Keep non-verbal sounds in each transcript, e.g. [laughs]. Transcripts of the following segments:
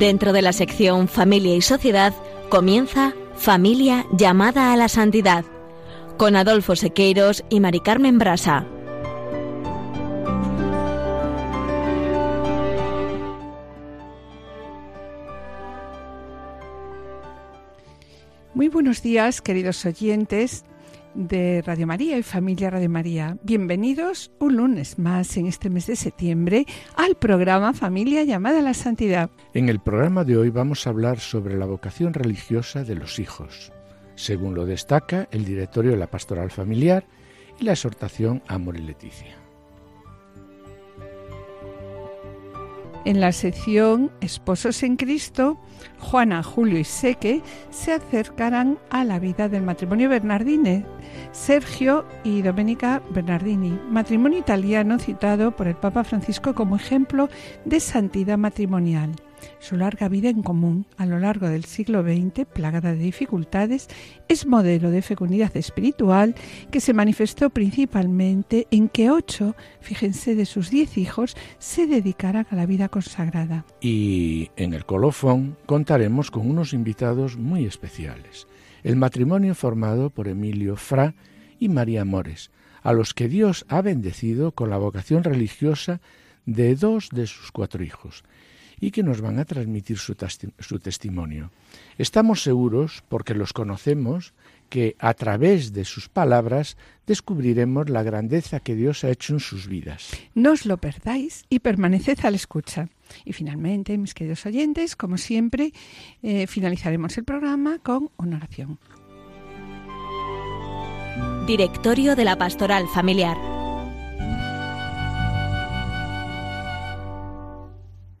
Dentro de la sección Familia y Sociedad comienza Familia llamada a la santidad con Adolfo Sequeiros y Mari Carmen Brasa. Muy buenos días, queridos oyentes de Radio María y familia Radio María. Bienvenidos un lunes más en este mes de septiembre al programa Familia llamada a la Santidad. En el programa de hoy vamos a hablar sobre la vocación religiosa de los hijos, según lo destaca el directorio de la Pastoral Familiar y la exhortación Amor y Leticia. En la sección Esposos en Cristo, Juana, Julio y Seque se acercarán a la vida del matrimonio Bernardini, Sergio y Domenica Bernardini, matrimonio italiano citado por el Papa Francisco como ejemplo de santidad matrimonial. Su larga vida en común a lo largo del siglo XX, plagada de dificultades, es modelo de fecundidad espiritual que se manifestó principalmente en que ocho, fíjense, de sus diez hijos se dedicaran a la vida consagrada. Y en el colofón contaremos con unos invitados muy especiales. El matrimonio formado por Emilio Fra y María Mores, a los que Dios ha bendecido con la vocación religiosa de dos de sus cuatro hijos y que nos van a transmitir su, testimonio. Estamos seguros, porque los conocemos, que a través de sus palabras descubriremos la grandeza que Dios ha hecho en sus vidas. No os lo perdáis y permaneced a la escucha. Y finalmente, mis queridos oyentes, como siempre, eh, finalizaremos el programa con una oración. Directorio de la Pastoral Familiar.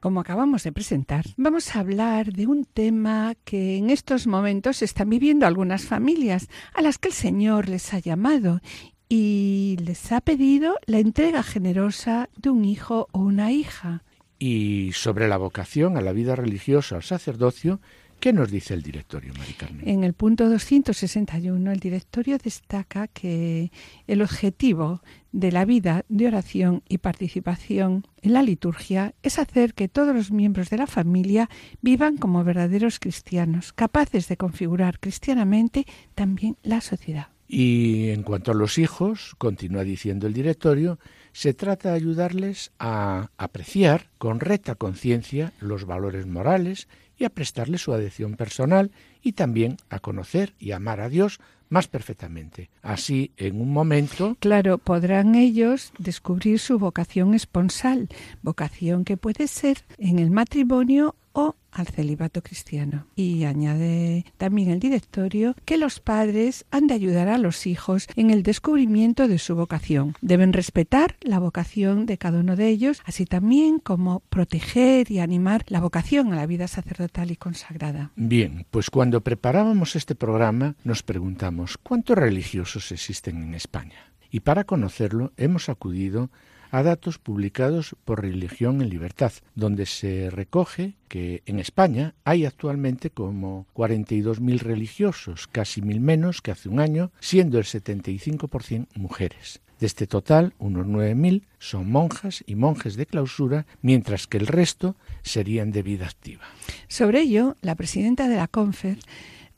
Como acabamos de presentar, vamos a hablar de un tema que en estos momentos están viviendo algunas familias a las que el Señor les ha llamado y les ha pedido la entrega generosa de un hijo o una hija. Y sobre la vocación a la vida religiosa, al sacerdocio, ¿Qué nos dice el directorio, Mari Carmen? En el punto 261, el directorio destaca que el objetivo de la vida de oración y participación en la liturgia es hacer que todos los miembros de la familia vivan como verdaderos cristianos, capaces de configurar cristianamente también la sociedad. Y en cuanto a los hijos, continúa diciendo el directorio, se trata de ayudarles a apreciar con recta conciencia los valores morales y a prestarle su adhesión personal y también a conocer y amar a Dios más perfectamente. Así, en un momento... Claro, podrán ellos descubrir su vocación esponsal, vocación que puede ser en el matrimonio o al celibato cristiano. Y añade también el directorio que los padres han de ayudar a los hijos en el descubrimiento de su vocación. Deben respetar la vocación de cada uno de ellos, así también como proteger y animar la vocación a la vida sacerdotal y consagrada. Bien, pues cuando preparábamos este programa nos preguntamos cuántos religiosos existen en España. Y para conocerlo hemos acudido datos publicados por Religión en Libertad, donde se recoge que en España hay actualmente como 42.000 religiosos, casi mil menos que hace un año, siendo el 75% mujeres. De este total, unos 9.000 son monjas y monjes de clausura, mientras que el resto serían de vida activa. Sobre ello, la presidenta de la CONFER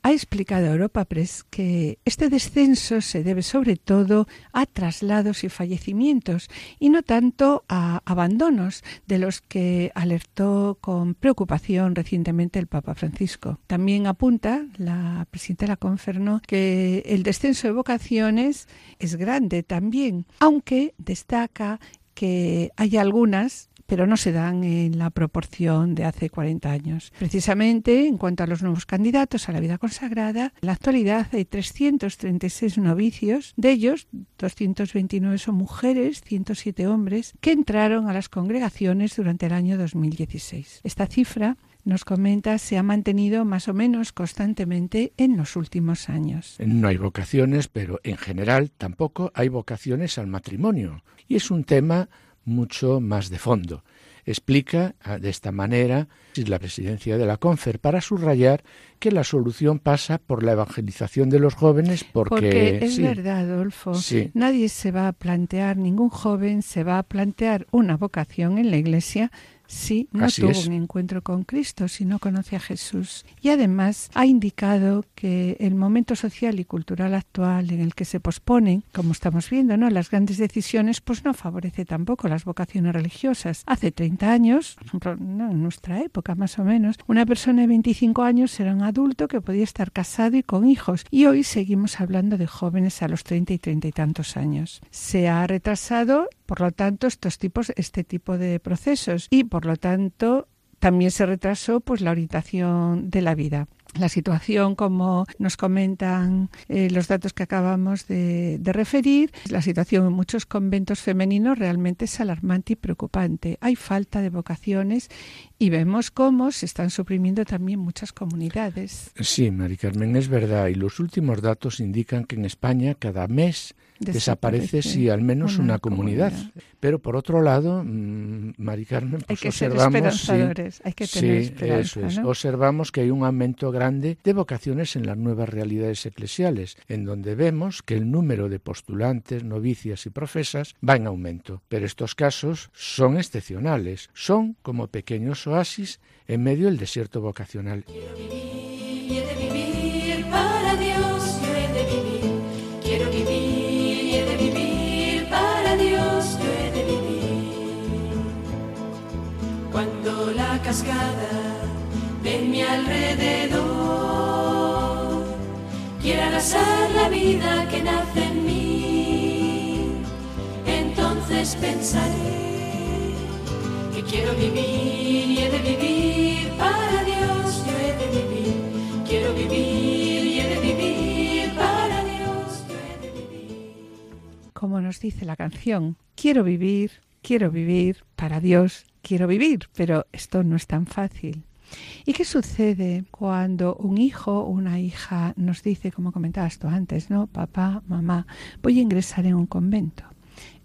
ha explicado Europa Press que este descenso se debe sobre todo a traslados y fallecimientos y no tanto a abandonos de los que alertó con preocupación recientemente el Papa Francisco. También apunta la presidenta de la Conferno que el descenso de vocaciones es grande también, aunque destaca que hay algunas pero no se dan en la proporción de hace 40 años. Precisamente, en cuanto a los nuevos candidatos a la vida consagrada, en la actualidad hay 336 novicios, de ellos 229 son mujeres, 107 hombres, que entraron a las congregaciones durante el año 2016. Esta cifra nos comenta se ha mantenido más o menos constantemente en los últimos años. No hay vocaciones, pero en general tampoco hay vocaciones al matrimonio. Y es un tema mucho más de fondo. Explica ah, de esta manera la presidencia de la CONFER para subrayar que la solución pasa por la evangelización de los jóvenes porque, es verdad, Adolfo. Nadie se va a plantear, ningún joven se va a plantear una vocación en la Iglesia Sí, no tuvo un encuentro con Cristo, si no conoce a Jesús. Y además ha indicado que el momento social y cultural actual en el que se posponen, como estamos viendo, ¿no? las grandes decisiones, pues no favorece tampoco las vocaciones religiosas. Hace 30 años, en nuestra época más o menos, una persona de 25 años era un adulto que podía estar casado y con hijos. Y hoy seguimos hablando de jóvenes a los 30 y 30 y tantos años. Se ha retrasado, por lo tanto, estos tipos, este tipo de procesos y por lo tanto también se retrasó pues la orientación de la vida. La situación, como nos comentan eh, los datos que acabamos de, referir, la situación en muchos conventos femeninos realmente es alarmante y preocupante. Hay falta de vocaciones y vemos cómo se están suprimiendo también muchas comunidades. Sí, Mari Carmen, es verdad. Y los últimos datos indican que en España cada mes desaparece, si al menos una, comunidad. Pero por otro lado, mmm, Mari Carmen, pues hay que observamos, ser hay que tener esperanza, observamos que hay un aumento grande de vocaciones en las nuevas realidades eclesiales, en donde vemos que el número de postulantes, novicias y profesas va en aumento. Pero estos casos son excepcionales, son como pequeños oasis en medio del desierto vocacional. Cascada de mi alrededor. Quiero abrazar la vida que nace en mí. Entonces pensaré que quiero vivir y he de vivir para Dios. Yo he de vivir, quiero vivir y he de vivir para Dios. Yo he de vivir. Como nos dice la canción, quiero vivir, quiero vivir para Dios quiero vivir, pero esto no es tan fácil. ¿Y qué sucede cuando un hijo o una hija nos dice, como comentabas tú antes, ¿no? Papá, mamá, voy a ingresar en un convento.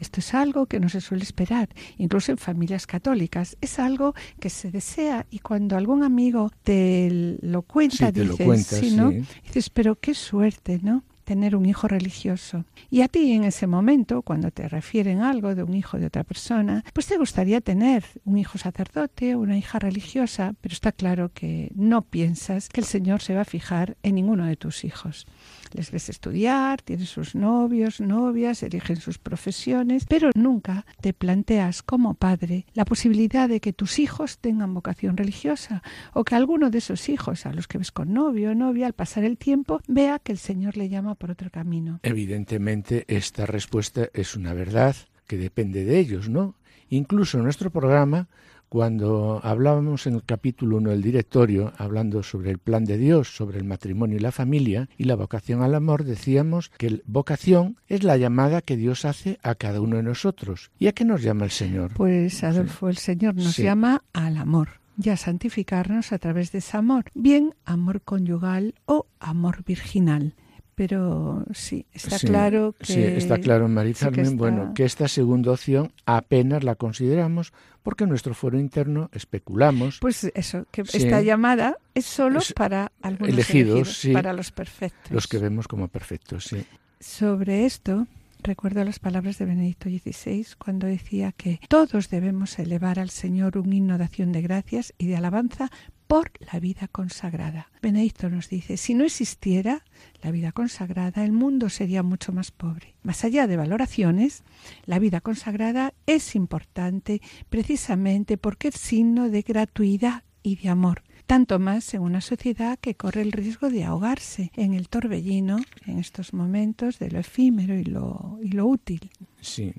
Esto es algo que no se suele esperar, incluso en familias católicas. Es algo que se desea y cuando algún amigo te lo cuenta, dices, sí, ¿no? Dices, pero qué suerte, ¿no? Tener un hijo religioso. Y a ti en ese momento, cuando te refieren algo de un hijo de otra persona, pues te gustaría tener un hijo sacerdote o una hija religiosa, pero está claro que no piensas que el Señor se va a fijar en ninguno de tus hijos les ves estudiar, tienen sus novios, novias, eligen sus profesiones, pero nunca te planteas como padre la posibilidad de que tus hijos tengan vocación religiosa o que alguno de esos hijos a los que ves con novio o novia al pasar el tiempo vea que el Señor le llama por otro camino. Evidentemente esta respuesta es una verdad que depende de ellos, ¿no? Incluso nuestro programa cuando hablábamos en el capítulo 1 del directorio, hablando sobre el plan de Dios, sobre el matrimonio y la familia y la vocación al amor, decíamos que vocación es la llamada que Dios hace a cada uno de nosotros. ¿Y a qué nos llama el Señor? Pues Adolfo, el Señor nos llama al amor y a santificarnos a través de ese amor, bien amor conyugal o amor virginal pero sí, está claro que... Sí, está claro, María bueno, que esta segunda opción apenas la consideramos porque en nuestro foro interno especulamos... Pues eso, que esta llamada es solo para algunos elegidos, para los perfectos. Los que vemos como perfectos, sí. Sobre esto, recuerdo las palabras de Benedicto XVI cuando decía que todos debemos elevar al Señor un himno de acción de gracias y de alabanza por la vida consagrada. Benedicto nos dice, si no existiera la vida consagrada, el mundo sería mucho más pobre. Más allá de valoraciones, la vida consagrada es importante precisamente porque es signo de gratuidad y de amor tanto más en una sociedad que corre el riesgo de ahogarse en el torbellino en estos momentos de lo efímero y lo, útil. Sí,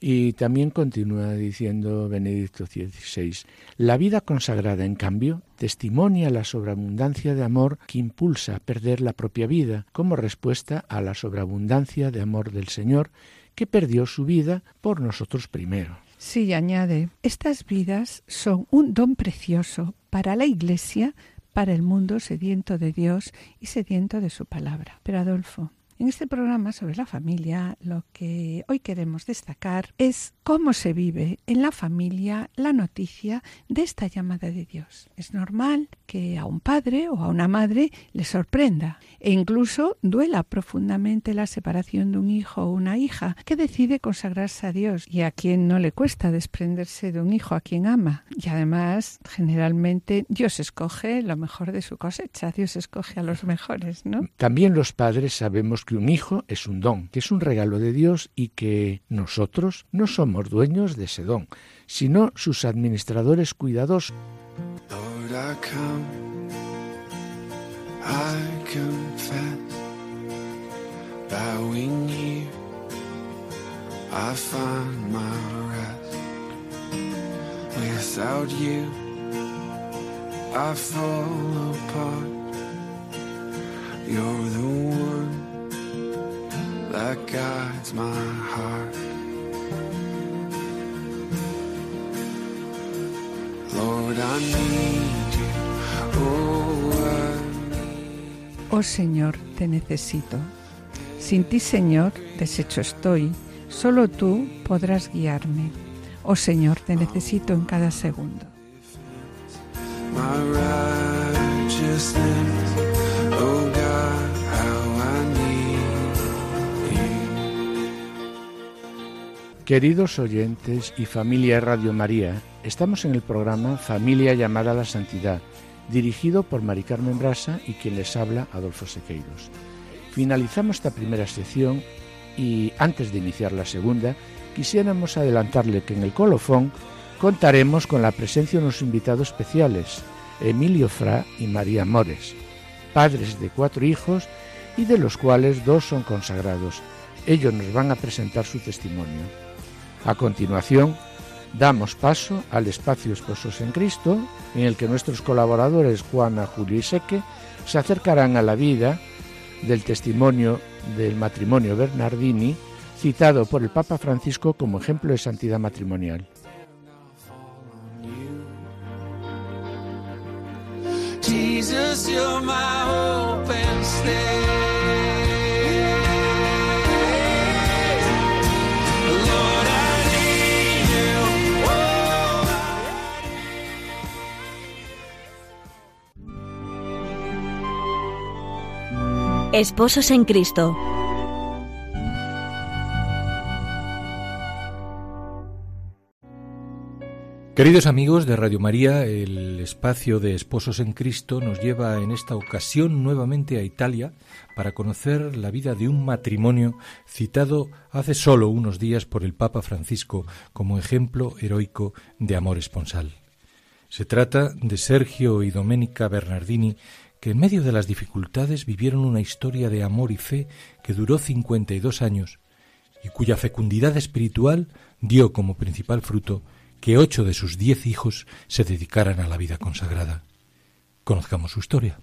y también continúa diciendo Benedicto XVI, la vida consagrada, en cambio, testimonia la sobreabundancia de amor que impulsa a perder la propia vida como respuesta a la sobreabundancia de amor del Señor que perdió su vida por nosotros primero. Sí, añade, estas vidas son un don precioso para la Iglesia, para el mundo sediento de Dios y sediento de su palabra. Pero Adolfo, En este programa sobre la familia lo que hoy queremos destacar es cómo se vive en la familia la noticia de esta llamada de Dios. Es normal que a un padre o a una madre le sorprenda e incluso duela profundamente la separación de un hijo o una hija que decide consagrarse a Dios y a quien no le cuesta desprenderse de un hijo a quien ama. Y además, generalmente Dios escoge lo mejor de su cosecha, Dios escoge a los mejores, ¿no? También los padres sabemos que un hijo es un don, que es un regalo de Dios y que nosotros no somos dueños de ese don, sino sus administradores cuidadosos. That guides my heart. Lord, I need you. Oh, I Oh Señor, te necesito. Sin ti, Señor, deshecho estoy. Solo tú podrás guiarme. Oh Señor, te necesito en cada segundo. My righteousness, Queridos oyentes y familia Radio María, estamos en el programa Familia llamada a la Santidad, dirigido por Mari Carmen Brasa y quien les habla, Adolfo Sequeiros. Finalizamos esta primera sección y antes de iniciar la segunda, quisiéramos adelantarle que en el colofón contaremos con la presencia de unos invitados especiales, Emilio Fra y María Mores, padres de cuatro hijos y de los cuales dos son consagrados. Ellos nos van a presentar su testimonio. A continuación, damos paso al espacio Esposos en Cristo, en el que nuestros colaboradores Juana, Julio y Seque se acercarán a la vida del testimonio del matrimonio Bernardini, citado por el Papa Francisco como ejemplo de santidad matrimonial. Esposos en Cristo. Queridos amigos de Radio María, el espacio de Esposos en Cristo nos lleva en esta ocasión nuevamente a Italia para conocer la vida de un matrimonio citado hace solo unos días por el Papa Francisco como ejemplo heroico de amor esponsal. Se trata de Sergio y Domenica Bernardini, que en medio de las dificultades vivieron una historia de amor y fe que duró 52 años y cuya fecundidad espiritual dio como principal fruto que ocho de sus diez hijos se dedicaran a la vida consagrada. Conozcamos su historia.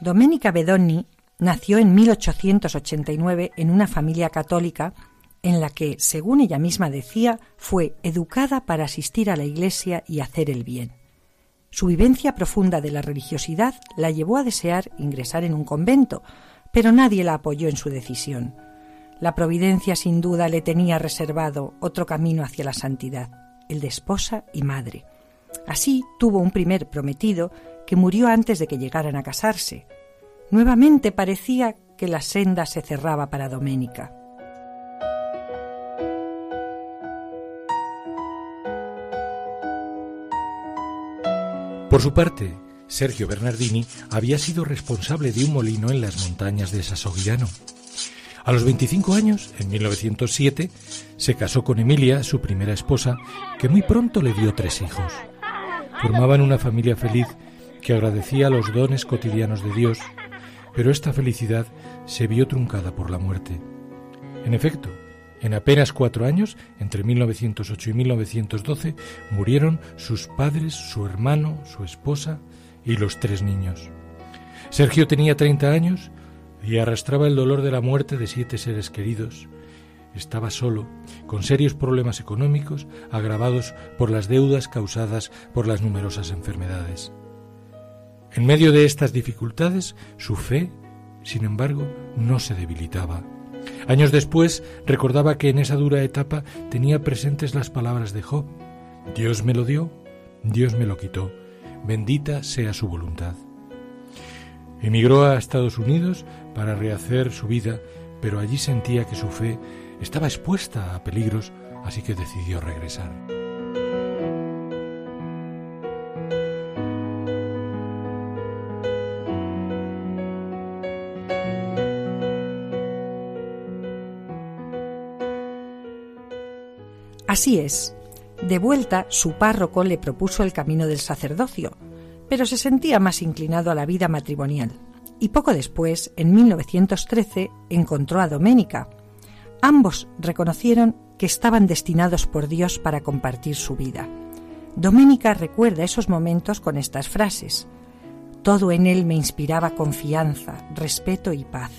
Domenica Bedoni nació en 1889 en una familia católica en la que, según ella misma decía, fue educada para asistir a la iglesia y hacer el bien. Su vivencia profunda de la religiosidad la llevó a desear ingresar en un convento, pero nadie la apoyó en su decisión. La providencia sin duda le tenía reservado otro camino hacia la santidad, el de esposa y madre. Así tuvo un primer prometido que murió antes de que llegaran a casarse. Nuevamente parecía que la senda se cerraba para Doménica. Por su parte, Sergio Bernardini había sido responsable de un molino en las montañas de Sasoguiano. A los 25 años, en 1907, se casó con Emilia, su primera esposa, que muy pronto le dio tres hijos. Formaban una familia feliz que agradecía los dones cotidianos de Dios, pero esta felicidad se vio truncada por la muerte. En efecto, en apenas cuatro años, entre 1908 y 1912, murieron sus padres, su hermano, su esposa y los tres niños. Sergio tenía 30 años y arrastraba el dolor de la muerte de siete seres queridos, estaba solo, con serios problemas económicos agravados por las deudas causadas por las numerosas enfermedades. En medio de estas dificultades, su fe, sin embargo, no se debilitaba. Años después recordaba que en esa dura etapa tenía presentes las palabras de Job. Dios me lo dio, Dios me lo quitó, bendita sea su voluntad. Emigró a Estados Unidos para rehacer su vida, pero allí sentía que su fe estaba expuesta a peligros, así que decidió regresar. Así es. De vuelta, su párroco le propuso el camino del sacerdocio, pero se sentía más inclinado a la vida matrimonial. Y poco después, en 1913, encontró a Doménica. Ambos reconocieron que estaban destinados por Dios para compartir su vida. Doménica recuerda esos momentos con estas frases. Todo en él me inspiraba confianza, respeto y paz.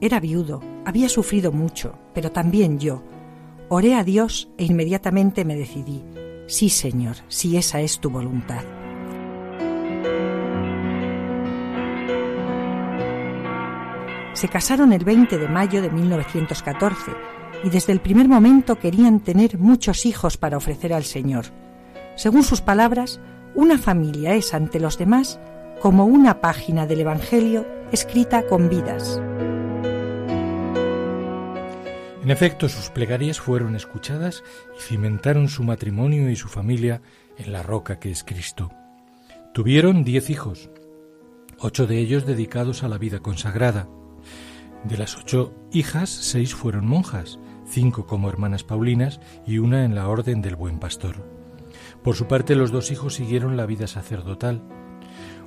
Era viudo, había sufrido mucho, pero también yo, Oré a Dios e inmediatamente me decidí, sí Señor, si esa es tu voluntad. Se casaron el 20 de mayo de 1914 y desde el primer momento querían tener muchos hijos para ofrecer al Señor. Según sus palabras, una familia es ante los demás como una página del Evangelio escrita con vidas. En efecto, sus plegarias fueron escuchadas y cimentaron su matrimonio y su familia en la roca que es Cristo. Tuvieron diez hijos, ocho de ellos dedicados a la vida consagrada. De las ocho hijas, seis fueron monjas, cinco como hermanas Paulinas y una en la Orden del Buen Pastor. Por su parte, los dos hijos siguieron la vida sacerdotal.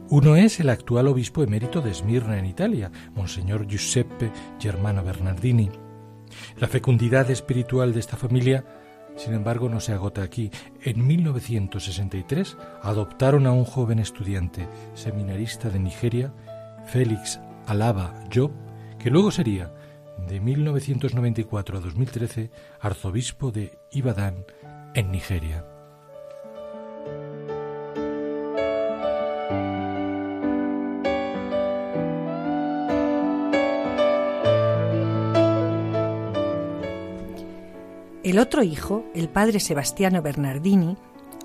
Uno es el actual obispo emérito de Esmirna en Italia, Monseñor Giuseppe Germano Bernardini, la fecundidad espiritual de esta familia, sin embargo, no se agota aquí. En 1963 adoptaron a un joven estudiante seminarista de Nigeria, Félix Alaba Job, que luego sería, de 1994 a 2013, arzobispo de Ibadan, en Nigeria. El otro hijo, el padre Sebastiano Bernardini,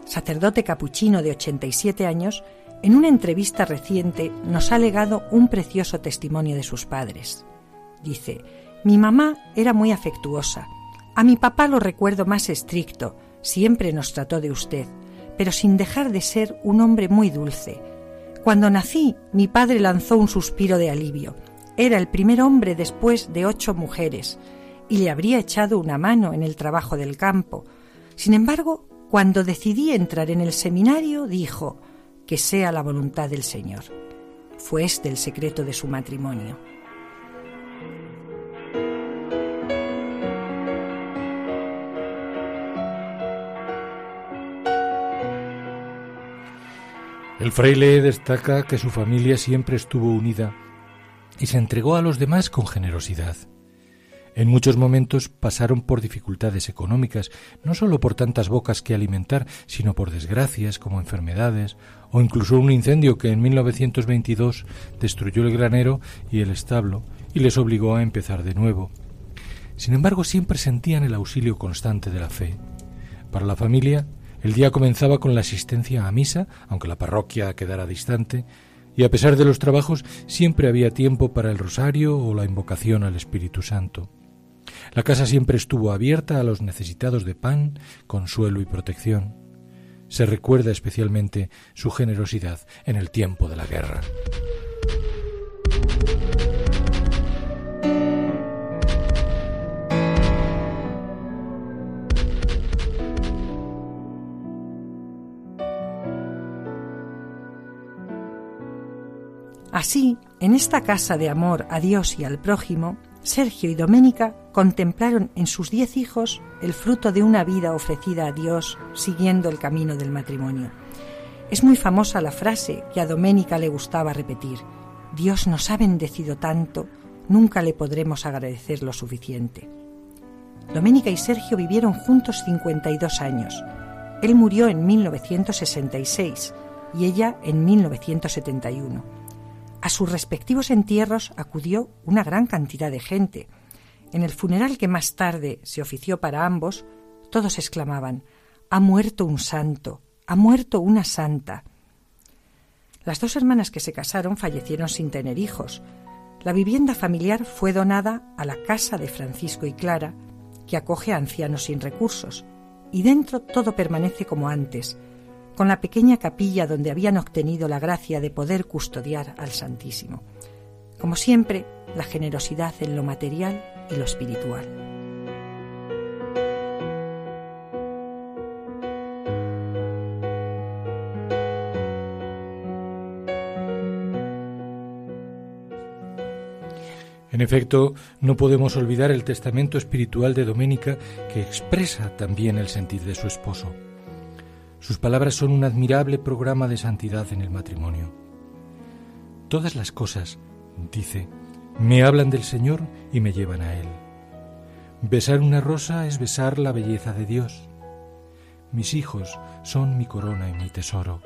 sacerdote capuchino de 87 años, en una entrevista reciente nos ha legado un precioso testimonio de sus padres. Dice, mi mamá era muy afectuosa. A mi papá lo recuerdo más estricto, siempre nos trató de usted, pero sin dejar de ser un hombre muy dulce. Cuando nací, mi padre lanzó un suspiro de alivio. Era el primer hombre después de ocho mujeres y le habría echado una mano en el trabajo del campo. Sin embargo, cuando decidí entrar en el seminario, dijo, que sea la voluntad del Señor. Fue este el secreto de su matrimonio. El fraile destaca que su familia siempre estuvo unida y se entregó a los demás con generosidad. En muchos momentos pasaron por dificultades económicas, no solo por tantas bocas que alimentar, sino por desgracias como enfermedades o incluso un incendio que en 1922 destruyó el granero y el establo y les obligó a empezar de nuevo. Sin embargo, siempre sentían el auxilio constante de la fe. Para la familia, el día comenzaba con la asistencia a misa, aunque la parroquia quedara distante, y a pesar de los trabajos siempre había tiempo para el rosario o la invocación al Espíritu Santo. La casa siempre estuvo abierta a los necesitados de pan, consuelo y protección. Se recuerda especialmente su generosidad en el tiempo de la guerra. Así, en esta casa de amor a Dios y al prójimo, Sergio y Doménica contemplaron en sus diez hijos el fruto de una vida ofrecida a Dios siguiendo el camino del matrimonio. Es muy famosa la frase que a Doménica le gustaba repetir, Dios nos ha bendecido tanto, nunca le podremos agradecer lo suficiente. Doménica y Sergio vivieron juntos 52 años. Él murió en 1966 y ella en 1971. A sus respectivos entierros acudió una gran cantidad de gente. En el funeral que más tarde se ofició para ambos, todos exclamaban Ha muerto un santo, ha muerto una santa. Las dos hermanas que se casaron fallecieron sin tener hijos. La vivienda familiar fue donada a la casa de Francisco y Clara, que acoge a ancianos sin recursos, y dentro todo permanece como antes, con la pequeña capilla donde habían obtenido la gracia de poder custodiar al Santísimo. Como siempre, la generosidad en lo material y lo espiritual. En efecto, no podemos olvidar el testamento espiritual de Doménica que expresa también el sentir de su esposo. Sus palabras son un admirable programa de santidad en el matrimonio. Todas las cosas, dice, me hablan del Señor y me llevan a Él. Besar una rosa es besar la belleza de Dios. Mis hijos son mi corona y mi tesoro.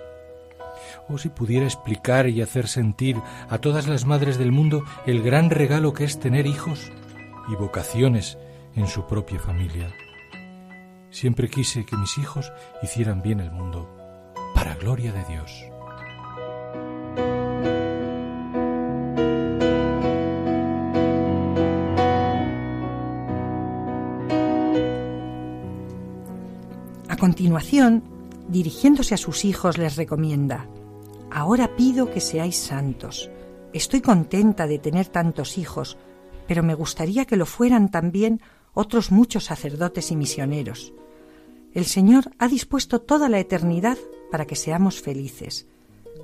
Oh, si pudiera explicar y hacer sentir a todas las madres del mundo el gran regalo que es tener hijos y vocaciones en su propia familia. Siempre quise que mis hijos hicieran bien el mundo, para gloria de Dios. Continuación, dirigiéndose a sus hijos, les recomienda, Ahora pido que seáis santos. Estoy contenta de tener tantos hijos, pero me gustaría que lo fueran también otros muchos sacerdotes y misioneros. El Señor ha dispuesto toda la eternidad para que seamos felices.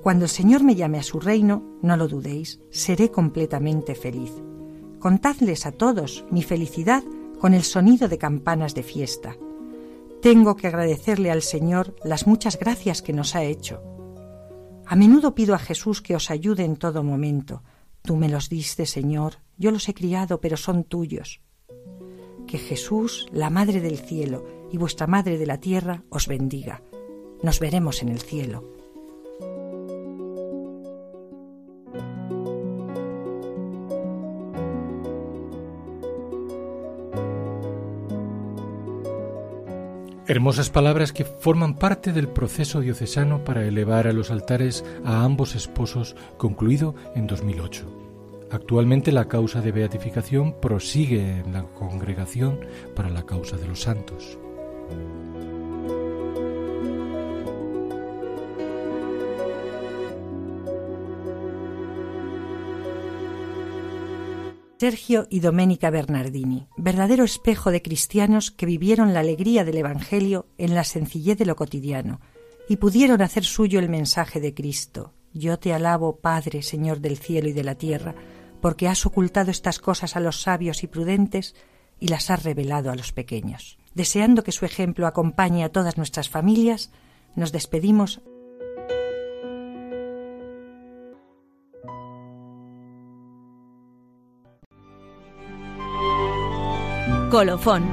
Cuando el Señor me llame a su reino, no lo dudéis, seré completamente feliz. Contadles a todos mi felicidad con el sonido de campanas de fiesta. Tengo que agradecerle al Señor las muchas gracias que nos ha hecho. A menudo pido a Jesús que os ayude en todo momento. Tú me los diste, Señor, yo los he criado, pero son tuyos. Que Jesús, la Madre del cielo y vuestra Madre de la tierra, os bendiga. Nos veremos en el cielo. Hermosas palabras que forman parte del proceso diocesano para elevar a los altares a ambos esposos concluido en 2008. Actualmente la causa de beatificación prosigue en la Congregación para la Causa de los Santos. Sergio y Doménica Bernardini, verdadero espejo de cristianos que vivieron la alegría del Evangelio en la sencillez de lo cotidiano y pudieron hacer suyo el mensaje de Cristo. Yo te alabo, Padre, Señor del cielo y de la tierra, porque has ocultado estas cosas a los sabios y prudentes y las has revelado a los pequeños. Deseando que su ejemplo acompañe a todas nuestras familias, nos despedimos Colofón.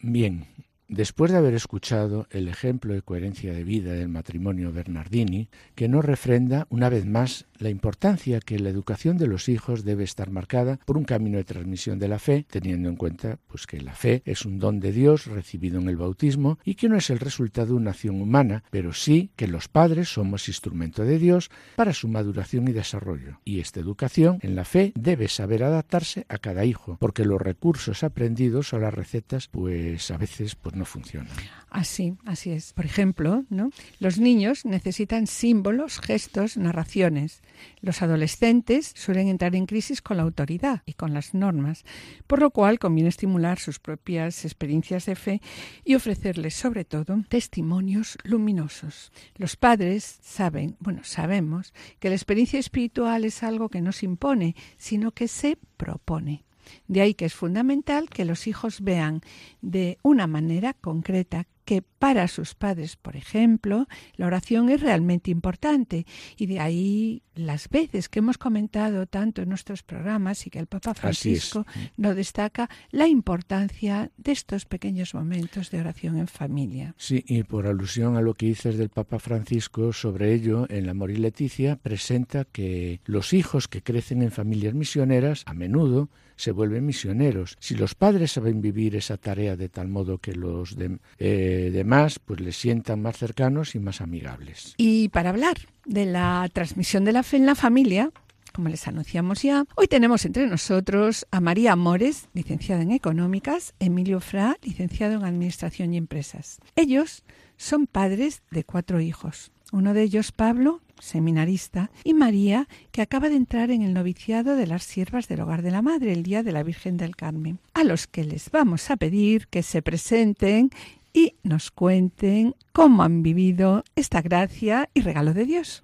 Bien, Después de haber escuchado el ejemplo de coherencia de vida del matrimonio Bernardini, que nos refrenda una vez más la importancia que la educación de los hijos debe estar marcada por un camino de transmisión de la fe, teniendo en cuenta pues que la fe es un don de Dios recibido en el bautismo y que no es el resultado de una acción humana, pero sí que los padres somos instrumento de Dios para su maduración y desarrollo. Y esta educación en la fe debe saber adaptarse a cada hijo, porque los recursos aprendidos o las recetas pues a veces pues no funcionan. Así, así es. Por ejemplo, ¿no? Los niños necesitan símbolos, gestos, narraciones. Los adolescentes suelen entrar en crisis con la autoridad y con las normas, por lo cual conviene estimular sus propias experiencias de fe y ofrecerles sobre todo testimonios luminosos. Los padres saben, bueno, sabemos que la experiencia espiritual es algo que no se impone, sino que se propone. De ahí que es fundamental que los hijos vean de una manera concreta que para sus padres, por ejemplo, la oración es realmente importante y de ahí las veces que hemos comentado tanto en nuestros programas y que el Papa Francisco nos destaca la importancia de estos pequeños momentos de oración en familia. Sí, y por alusión a lo que dices del Papa Francisco sobre ello, en La Amor y Leticia presenta que los hijos que crecen en familias misioneras a menudo se vuelven misioneros. Si los padres saben vivir esa tarea de tal modo que los eh, demás pues les sientan más cercanos y más amigables. Y para hablar de la transmisión de la fe en la familia, como les anunciamos ya, hoy tenemos entre nosotros a María Mores, licenciada en Económicas, Emilio Fra, licenciado en Administración y Empresas. Ellos son padres de cuatro hijos. Uno de ellos, Pablo, seminarista, y María, que acaba de entrar en el noviciado de las siervas del Hogar de la Madre el día de la Virgen del Carmen, a los que les vamos a pedir que se presenten y nos cuenten cómo han vivido esta gracia y regalo de Dios.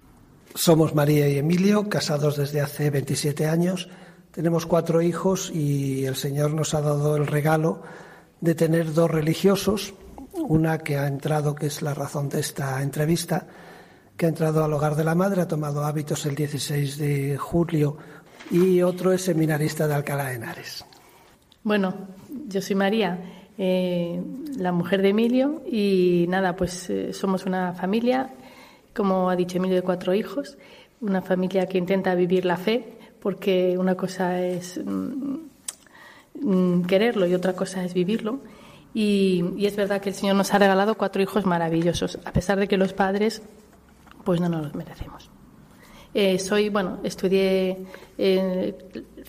Somos María y Emilio, casados desde hace 27 años. Tenemos cuatro hijos y el Señor nos ha dado el regalo de tener dos religiosos, una que ha entrado, que es la razón de esta entrevista, que ha entrado al hogar de la madre, ha tomado hábitos el 16 de julio y otro es seminarista de Alcalá de Henares. Bueno, yo soy María, eh, la mujer de Emilio y nada, pues eh, somos una familia, como ha dicho Emilio, de cuatro hijos, una familia que intenta vivir la fe, porque una cosa es mm, mm, quererlo y otra cosa es vivirlo. Y, y, es verdad que el Señor nos ha regalado cuatro hijos maravillosos, a pesar de que los padres pues no nos los merecemos. Eh, soy, bueno, estudié eh,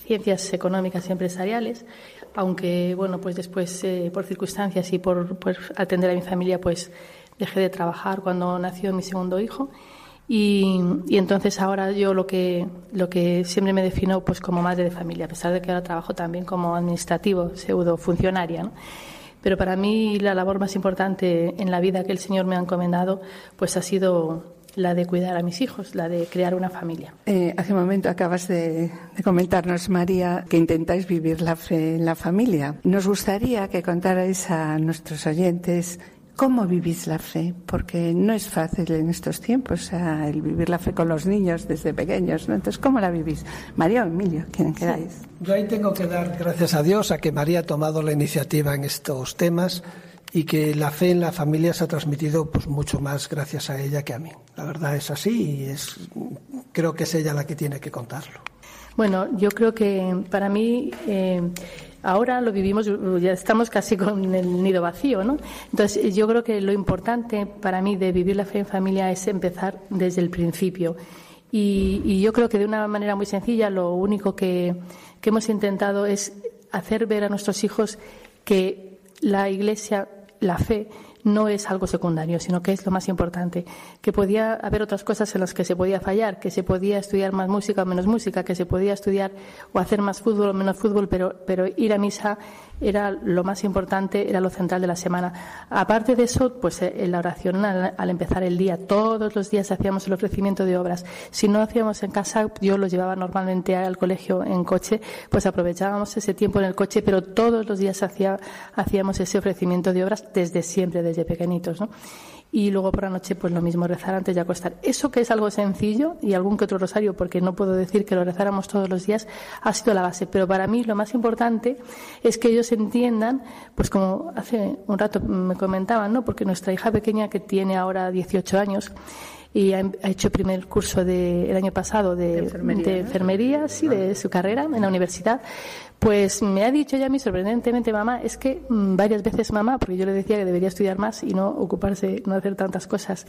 ciencias económicas y empresariales, aunque, bueno, pues después, eh, por circunstancias y por, atender a mi familia, pues dejé de trabajar cuando nació mi segundo hijo. Y, entonces ahora yo lo que, lo que siempre me defino pues como madre de familia, a pesar de que ahora trabajo también como administrativo, pseudo funcionaria. ¿no? Pero para mí la labor más importante en la vida que el Señor me ha encomendado pues ha sido la de cuidar a mis hijos, la de crear una familia. Eh, hace un momento acabas de, comentarnos, María, que intentáis vivir la fe en la familia. Nos gustaría que contarais a nuestros oyentes cómo vivís la fe, porque no es fácil en estos tiempos el vivir la fe con los niños desde pequeños. ¿no? Entonces, ¿cómo la vivís? María o Emilio, ¿quién queráis? Yo ahí tengo que dar gracias a Dios a que María ha tomado la iniciativa en estos temas y que la fe en la familia se ha transmitido pues mucho más gracias a ella que a mí. La verdad es así y es creo que es ella la que tiene que contarlo. Bueno, yo creo que para mí eh, ahora lo vivimos, ya estamos casi con el nido vacío, ¿no? Entonces yo creo que lo importante para mí de vivir la fe en familia es empezar desde el principio. Y, y yo creo que de una manera muy sencilla lo único que, que hemos intentado es hacer ver a nuestros hijos que la Iglesia la fe no es algo secundario, sino que es lo más importante. Que podía haber otras cosas en las que se podía fallar, que se podía estudiar más música o menos música, que se podía estudiar o hacer más fútbol o menos fútbol, pero, ir a misa era lo más importante, era lo central de la semana. Aparte de eso, pues eh, en la oración al, empezar el día, todos los días hacíamos el ofrecimiento de obras. Si no hacíamos en casa, yo los llevaba normalmente al colegio en coche, pues aprovechábamos ese tiempo en el coche, pero todos los días hacía, hacíamos ese ofrecimiento de obras desde siempre, desde pequeñitos, ¿no? Y luego por la noche pues lo mismo rezar antes de acostar. Eso que es algo sencillo y algún que otro rosario, porque no puedo decir que lo rezáramos todos los días, ha sido la base. Pero para mí lo más importante es que ellos entiendan, pues como hace un rato me comentaban, ¿no? Porque nuestra hija pequeña que tiene ahora 18 años y ha, hecho el primer curso de, el año pasado de, enfermería, sí, de su carrera en la universidad, pues me ha dicho ya a mí sorprendentemente mamá, es que mm, varias veces mamá, porque yo le decía que debería estudiar más y no ocuparse, no hacer tantas cosas,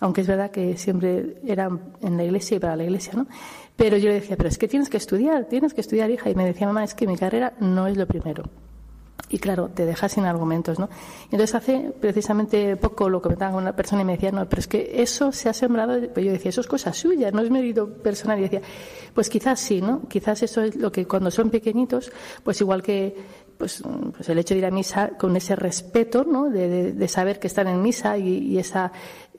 aunque es verdad que siempre era en la iglesia y para la iglesia, ¿no? Pero yo le decía, pero es que tienes que estudiar, tienes que estudiar, hija. Y me decía mamá, es que mi carrera no es lo primero. Y claro, te dejas sin argumentos, ¿no? Entonces hace precisamente poco lo comentaba con una persona y me decía, no, pero es que eso se ha sembrado, pues yo decía, eso es cosa suya, no es mérito personal. Y decía, pues quizás sí, ¿no? Quizás eso es lo que cuando son pequeñitos, pues igual que pues, pues el hecho de ir a misa con ese respeto, ¿no? De, saber que están en misa y esa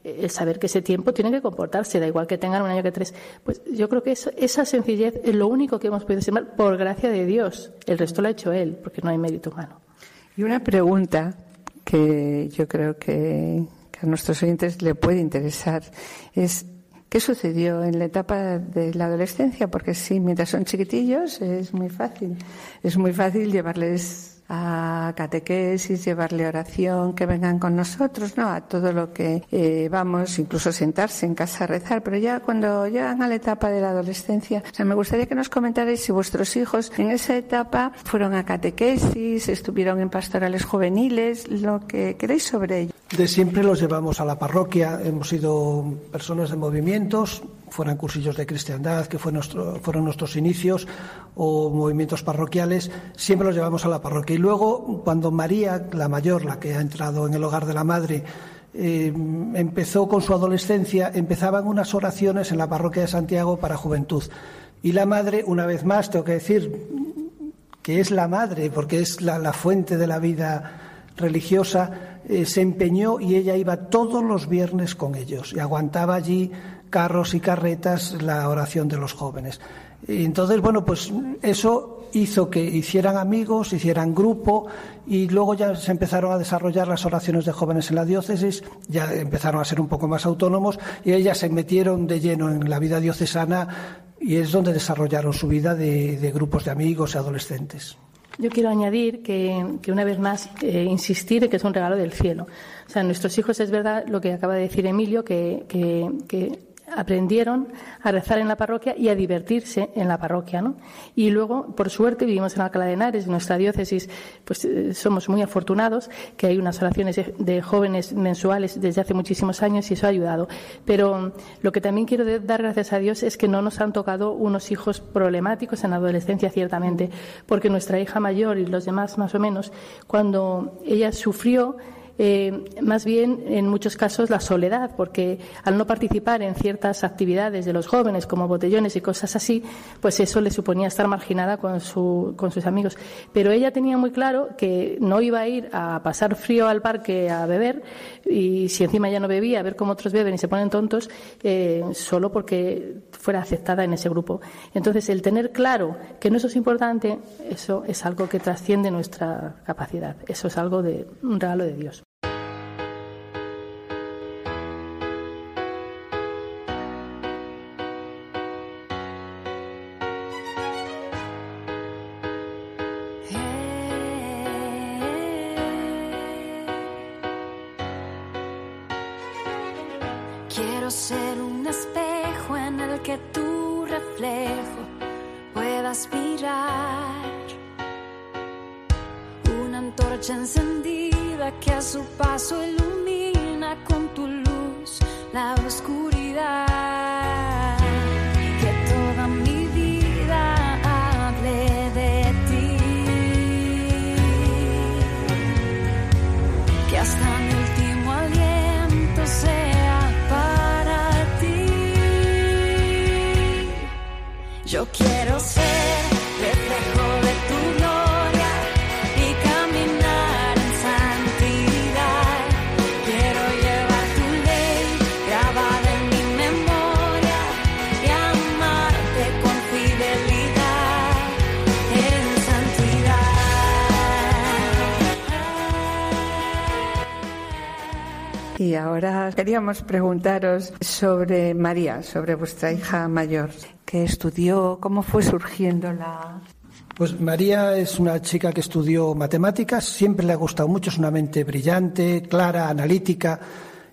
el saber que ese tiempo tiene que comportarse, da igual que tengan un año que tres. Pues yo creo que esa sencillez es lo único que hemos podido sembrar por gracia de Dios. El resto lo ha hecho Él, porque no hay mérito humano. Y una pregunta que yo creo que, a nuestros oyentes le puede interesar. Es ¿Qué sucedió en la etapa de la adolescencia? Porque sí, mientras son chiquitillos es muy fácil. Es muy fácil llevarles a catequesis, llevarle oración, que vengan con nosotros, ¿no? A todo lo que eh, vamos, incluso sentarse en casa a rezar. Pero ya cuando llegan a la etapa de la adolescencia, o sea, me gustaría que nos comentarais si vuestros hijos en esa etapa fueron a catequesis, estuvieron en pastorales juveniles, lo que queréis sobre ello. De siempre los llevamos a la parroquia, hemos sido personas de movimientos, fueran cursillos de cristiandad, que fueron nuestros inicios, o movimientos parroquiales, siempre los llevamos a la parroquia. Y luego, cuando María, la mayor, la que ha entrado en el hogar de la madre, eh, empezó con su adolescencia, empezaban unas oraciones en la parroquia de Santiago para juventud. Y la madre, una vez más, tengo que decir que es la madre, porque es la, fuente de la vida religiosa, eh, se empeñó y ella iba todos los viernes con ellos y aguantaba allí carros y carretas la oración de los jóvenes. Y entonces, bueno, pues eso hizo que hicieran amigos, hicieran grupo y luego ya se empezaron a desarrollar las oraciones de jóvenes en la diócesis, ya empezaron a ser un poco más autónomos y ellas se metieron de lleno en la vida diocesana y es donde desarrollaron su vida de, grupos de amigos y adolescentes. Yo quiero añadir que, una vez más eh, insistir en que es un regalo del cielo. O sea, nuestros hijos es verdad lo que acaba de decir Emilio, que, que aprendieron a rezar en la parroquia y a divertirse en la parroquia, ¿no? Y luego, por suerte, vivimos en Alcalá de Henares, en nuestra diócesis, pues eh, somos muy afortunados, que hay unas oraciones de, jóvenes mensuales desde hace muchísimos años y eso ha ayudado. Pero lo que también quiero dar gracias a Dios es que no nos han tocado unos hijos problemáticos en la adolescencia, ciertamente, porque nuestra hija mayor y los demás más o menos, cuando ella sufrió, eh, más bien en muchos casos la soledad, porque al no participar en ciertas actividades de los jóvenes, como botellones y cosas así, pues eso le suponía estar marginada con, su, con sus amigos. Pero ella tenía muy claro que no iba a ir a pasar frío al parque a beber, y si encima ya no bebía, a ver cómo otros beben y se ponen tontos, eh, solo porque fuera aceptada en ese grupo. Entonces, el tener claro que no eso es importante, eso es algo que trasciende nuestra capacidad. Eso es algo de un regalo de Dios. Y ahora queríamos preguntaros sobre María, sobre vuestra hija mayor, que estudió, cómo fue surgiendo la... Pues María es una chica que estudió matemáticas, siempre le ha gustado mucho, es una mente brillante, clara, analítica.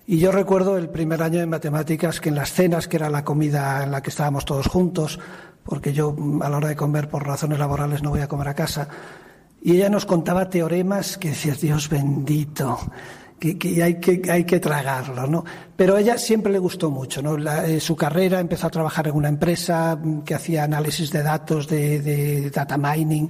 Y yo recuerdo el primer año de matemáticas que en las cenas, que era la comida en la que estábamos todos juntos, porque yo a la hora de comer por razones laborales no voy a comer a casa, y ella nos contaba teoremas que decías, Dios bendito, que, hay que hay que tragarlo, ¿no? Pero a ella siempre le gustó mucho, ¿no? Eh, su carrera empezó a trabajar en una empresa mm, que hacía análisis de datos de, de data mining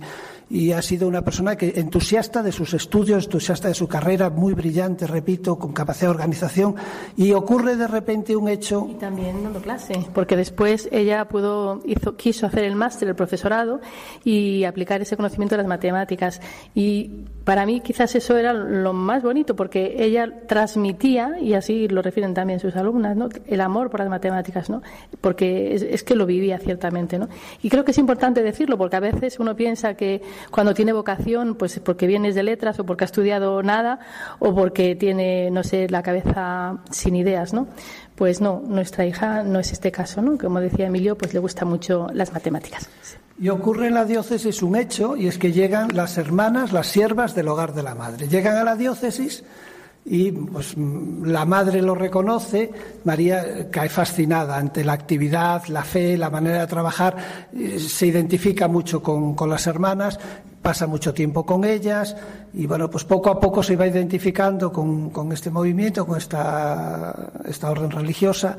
y ha sido una persona que entusiasta de sus estudios, entusiasta de su carrera, muy brillante, repito, con capacidad de organización, y ocurre de repente un hecho. Y también dando clase, porque después ella pudo, hizo, quiso hacer el máster, el profesorado, y aplicar ese conocimiento de las matemáticas. Y para mí quizás eso era lo más bonito, porque ella transmitía, y así lo refieren también sus alumnas, ¿no? el amor por las matemáticas, ¿no? porque es, es que lo vivía ciertamente. ¿no? Y creo que es importante decirlo, porque a veces uno piensa que cuando tiene vocación, pues porque vienes de letras o porque ha estudiado nada o porque tiene, no sé, la cabeza sin ideas, ¿no? Pues no, nuestra hija no es este caso, ¿no? Como decía Emilio, pues le gusta mucho las matemáticas. Y ocurre en la diócesis un hecho, y es que llegan las hermanas, las siervas del hogar de la madre. Llegan a la diócesis y pues la madre lo reconoce, María cae fascinada ante la actividad, la fe, la manera de trabajar, eh, se identifica mucho con, las hermanas, pasa mucho tiempo con ellas y bueno, pues poco a poco se va identificando con, con este movimiento, con esta, esta orden religiosa.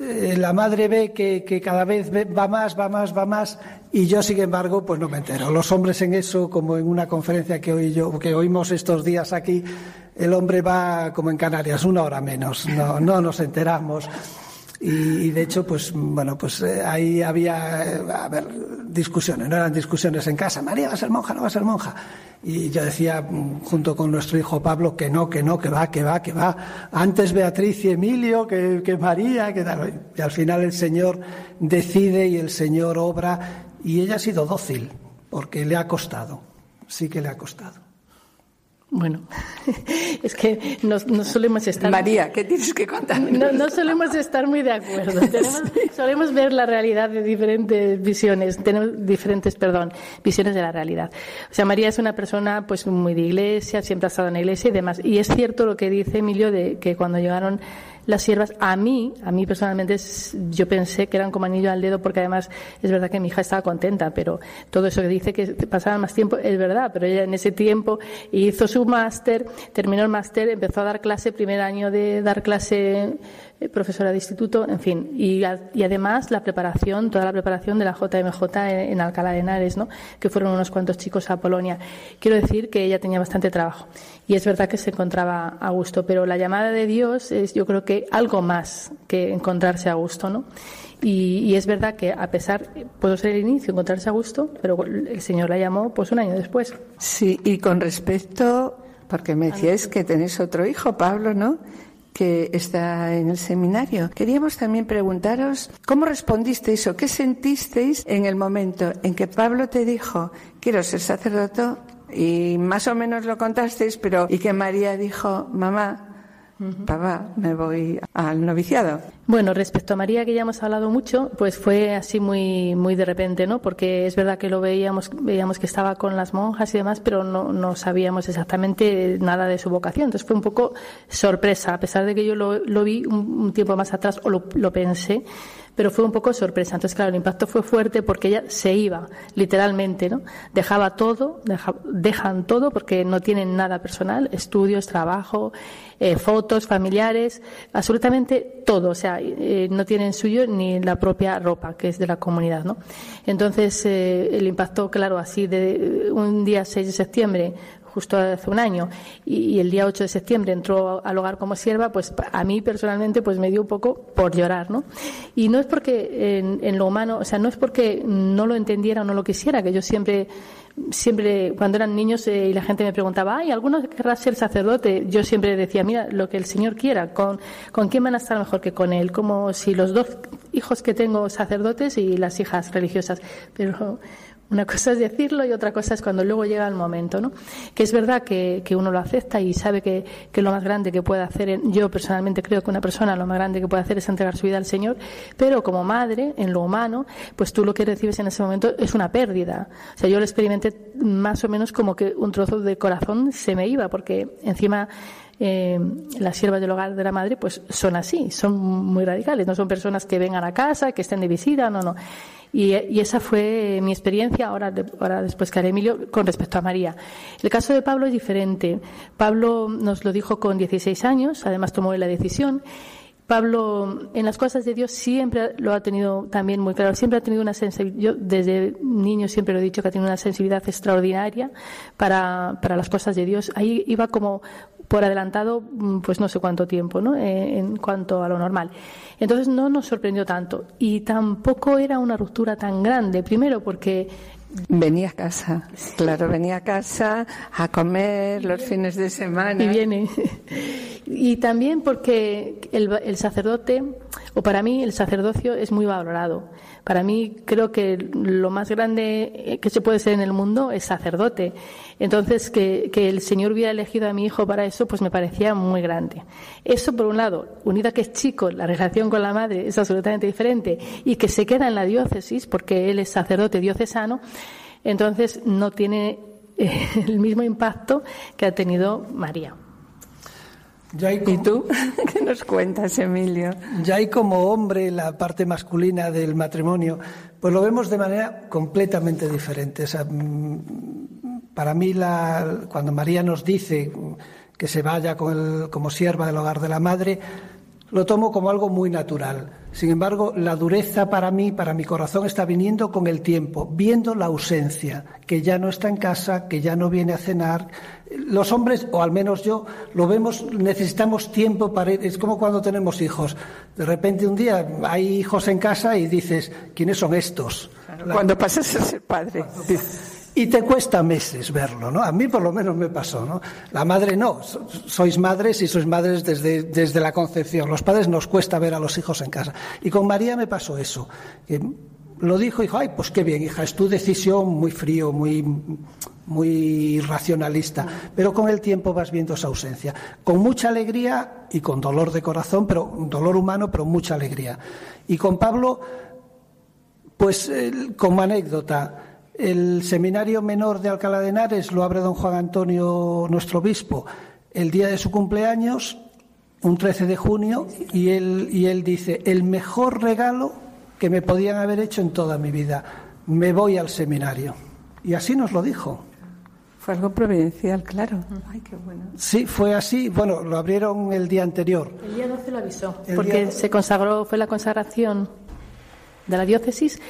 Eh, la madre ve que, cada vez va más, va más, va más, y yo, sin embargo, pues no me entero. Los hombres en eso, como en una conferencia que, hoy yo, que oímos estos días aquí, el hombre va como en Canarias, una hora menos, no, no nos enteramos. Y, de hecho, pues bueno, pues eh, ahí había, eh, a ver, discusiones, no eran discusiones en casa. María va a ser monja, no va a ser monja. Y yo decía, mm, junto con nuestro hijo Pablo, que no, que no, que va, que va, que va. Antes Beatriz y Emilio, que, que María, que tal. Y al final el Señor decide y el Señor obra. Y ella ha sido dócil, porque le ha costado. Sí que le ha costado. Bueno, [laughs] es que no, solemos estar. María, ¿qué tienes que contar? No, solemos estar muy de acuerdo. [laughs] Solemos ver la realidad de diferentes visiones, tenemos diferentes, perdón, visiones de la realidad. O sea, María es una persona, pues, muy de iglesia, siempre ha estado en la iglesia y demás. Y es cierto lo que dice Emilio de que cuando llegaron las siervas, a mí, a mí personalmente, yo pensé que eran como anillo al dedo porque además es verdad que mi hija estaba contenta, pero todo eso que dice que pasaban más tiempo es verdad, pero ella en ese tiempo hizo su máster, terminó el máster, empezó a dar clase, primer año de dar clase profesora de instituto, en fin, y, además la preparación, toda la preparación de la JMJ en, Alcalá de Henares, ¿no? que fueron unos cuantos chicos a Polonia. Quiero decir que ella tenía bastante trabajo y es verdad que se encontraba a gusto, pero la llamada de Dios es yo creo que algo más que encontrarse a gusto, ¿no? Y, es verdad que a pesar, puedo ser el inicio, encontrarse a gusto, pero el Señor la llamó pues un año después. Sí, y con respecto, porque me decíais que tenéis otro hijo, Pablo, ¿no? Que está en el seminario. Queríamos también preguntaros cómo respondisteis o qué sentisteis en el momento en que Pablo te dijo, quiero ser sacerdote, y más o menos lo contasteis, pero y que María dijo, mamá, papá, me voy al noviciado. Bueno, respecto a María, que ya hemos hablado mucho, pues fue así muy, muy de repente, ¿no? Porque es verdad que lo veíamos, veíamos que estaba con las monjas y demás, pero no, no sabíamos exactamente nada de su vocación. Entonces fue un poco sorpresa, a pesar de que yo lo, lo vi un, tiempo más atrás o lo, lo pensé pero fue un poco sorpresa. Entonces, claro, el impacto fue fuerte porque ella se iba, literalmente, ¿no? Dejaba todo, dejan todo porque no tienen nada personal, estudios, trabajo, eh, fotos, familiares, absolutamente todo. O sea, eh, no tienen suyo ni la propia ropa, que es de la comunidad, ¿no? Entonces, eh, el impacto, claro, así de un día 6 de septiembre justo hace un año, y, el día 8 de septiembre entró al hogar como sierva, pues a mí personalmente pues me dio un poco por llorar, ¿no? Y no es porque en, lo humano, o sea, no es porque no lo entendiera o no lo quisiera, que yo siempre siempre cuando eran niños eh, y la gente me preguntaba, ay, ¿alguno querrá ser sacerdote? Yo siempre decía, mira, lo que el Señor quiera, ¿con, ¿con quién van a estar mejor que con Él? Como si los dos hijos que tengo sacerdotes y las hijas religiosas. Pero una cosa es decirlo y otra cosa es cuando luego llega el momento, ¿no? Que es verdad que, que uno lo acepta y sabe que, que, lo más grande que puede hacer, yo personalmente creo que una persona lo más grande que puede hacer es entregar su vida al Señor, pero como madre, en lo humano, pues tú lo que recibes en ese momento es una pérdida. O sea, yo lo experimenté más o menos como que un trozo de corazón se me iba, porque encima eh, las siervas del hogar de la madre pues son así, son muy radicales, no son personas que vengan a casa, que estén de visita, no, no. Y, esa fue mi experiencia, ahora, ahora después que haré Emilio, con respecto a María. El caso de Pablo es diferente. Pablo nos lo dijo con 16 años, además tomó la decisión. Pablo en las cosas de Dios siempre lo ha tenido también muy claro, siempre ha tenido una sensibilidad, yo desde niño siempre lo he dicho que ha tenido una sensibilidad extraordinaria para, para las cosas de Dios. Ahí iba como por adelantado, mm, pues no sé cuánto tiempo, ¿no? Eh, en cuanto a lo normal. Entonces no nos sorprendió tanto y tampoco era una ruptura tan grande. Primero porque Venía a casa, claro, venía a casa a comer los fines de semana. Y viene. [laughs] Y también porque el, el, sacerdote, o para mí el sacerdocio es muy valorado. Para mí creo que lo más grande que se puede ser en el mundo es sacerdote. Entonces, que, que el Señor hubiera elegido a mi hijo para eso, pues me parecía muy grande. Eso, por un lado, unida a que es chico, la relación con la madre es absolutamente diferente y que se queda en la diócesis, porque él es sacerdote diocesano, entonces no tiene eh, [laughs] el mismo impacto que ha tenido María. ¿Y tú? [laughs] ¿Qué nos cuentas, Emilio? Ya hay como hombre la parte masculina del matrimonio, pues lo vemos de manera completamente diferente. Mm, para mí, la, cuando María nos dice que se vaya como sierva del hogar de la madre, lo tomo como algo muy natural. Sin embargo, la dureza para mí, para mi corazón, está viniendo con el tiempo, viendo la ausencia, que ya no está en casa, que ya no viene a cenar. Los hombres, o al menos yo, lo vemos, necesitamos tiempo para ir. Es como cuando tenemos hijos. De repente un día hay hijos en casa y dices, ¿quiénes son estos? Cuando pasas a ser padre. Y te cuesta meses verlo, ¿no? A mí por lo menos me pasó, ¿no? La madre no, sois madres y sois madres desde, desde la concepción. Los padres nos cuesta ver a los hijos en casa. Y con María me pasó eso. Que lo dijo y dijo, ay, pues qué bien, hija, es tu decisión muy frío, muy, muy racionalista. Pero con el tiempo vas viendo esa ausencia. Con mucha alegría y con dolor de corazón, pero dolor humano, pero mucha alegría. Y con Pablo, pues como anécdota, el seminario menor de Alcalá de Henares lo abre don Juan Antonio, nuestro obispo, el día de su cumpleaños, un 13 de junio, y él, y él dice, el mejor regalo que me podían haber hecho en toda mi vida, me voy al seminario. Y así nos lo dijo. Fue algo providencial, claro. Ay, qué bueno. Sí, fue así. Bueno, lo abrieron el día anterior. El día 12 lo avisó, porque se consagró, fue la consagración de la diócesis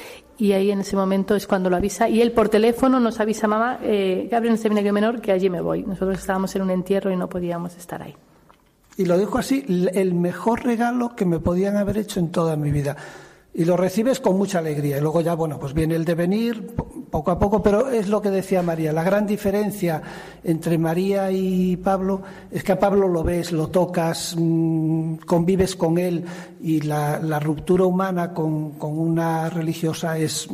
y ahí en ese momento es cuando lo avisa. Y él por teléfono nos avisa mamá eh, que abren el seminario menor que allí me voy nosotros estábamos en un entierro y no podíamos estar ahí. Y lo dijo así el mejor regalo que me podían haber hecho en toda mi vida y lo recibes con mucha alegría. Y luego ya, bueno, pues viene el devenir poco a poco, pero es lo que decía María. La gran diferencia entre María y Pablo es que a Pablo lo ves, lo tocas, mm, convives con él y la, ruptura humana con, una religiosa es,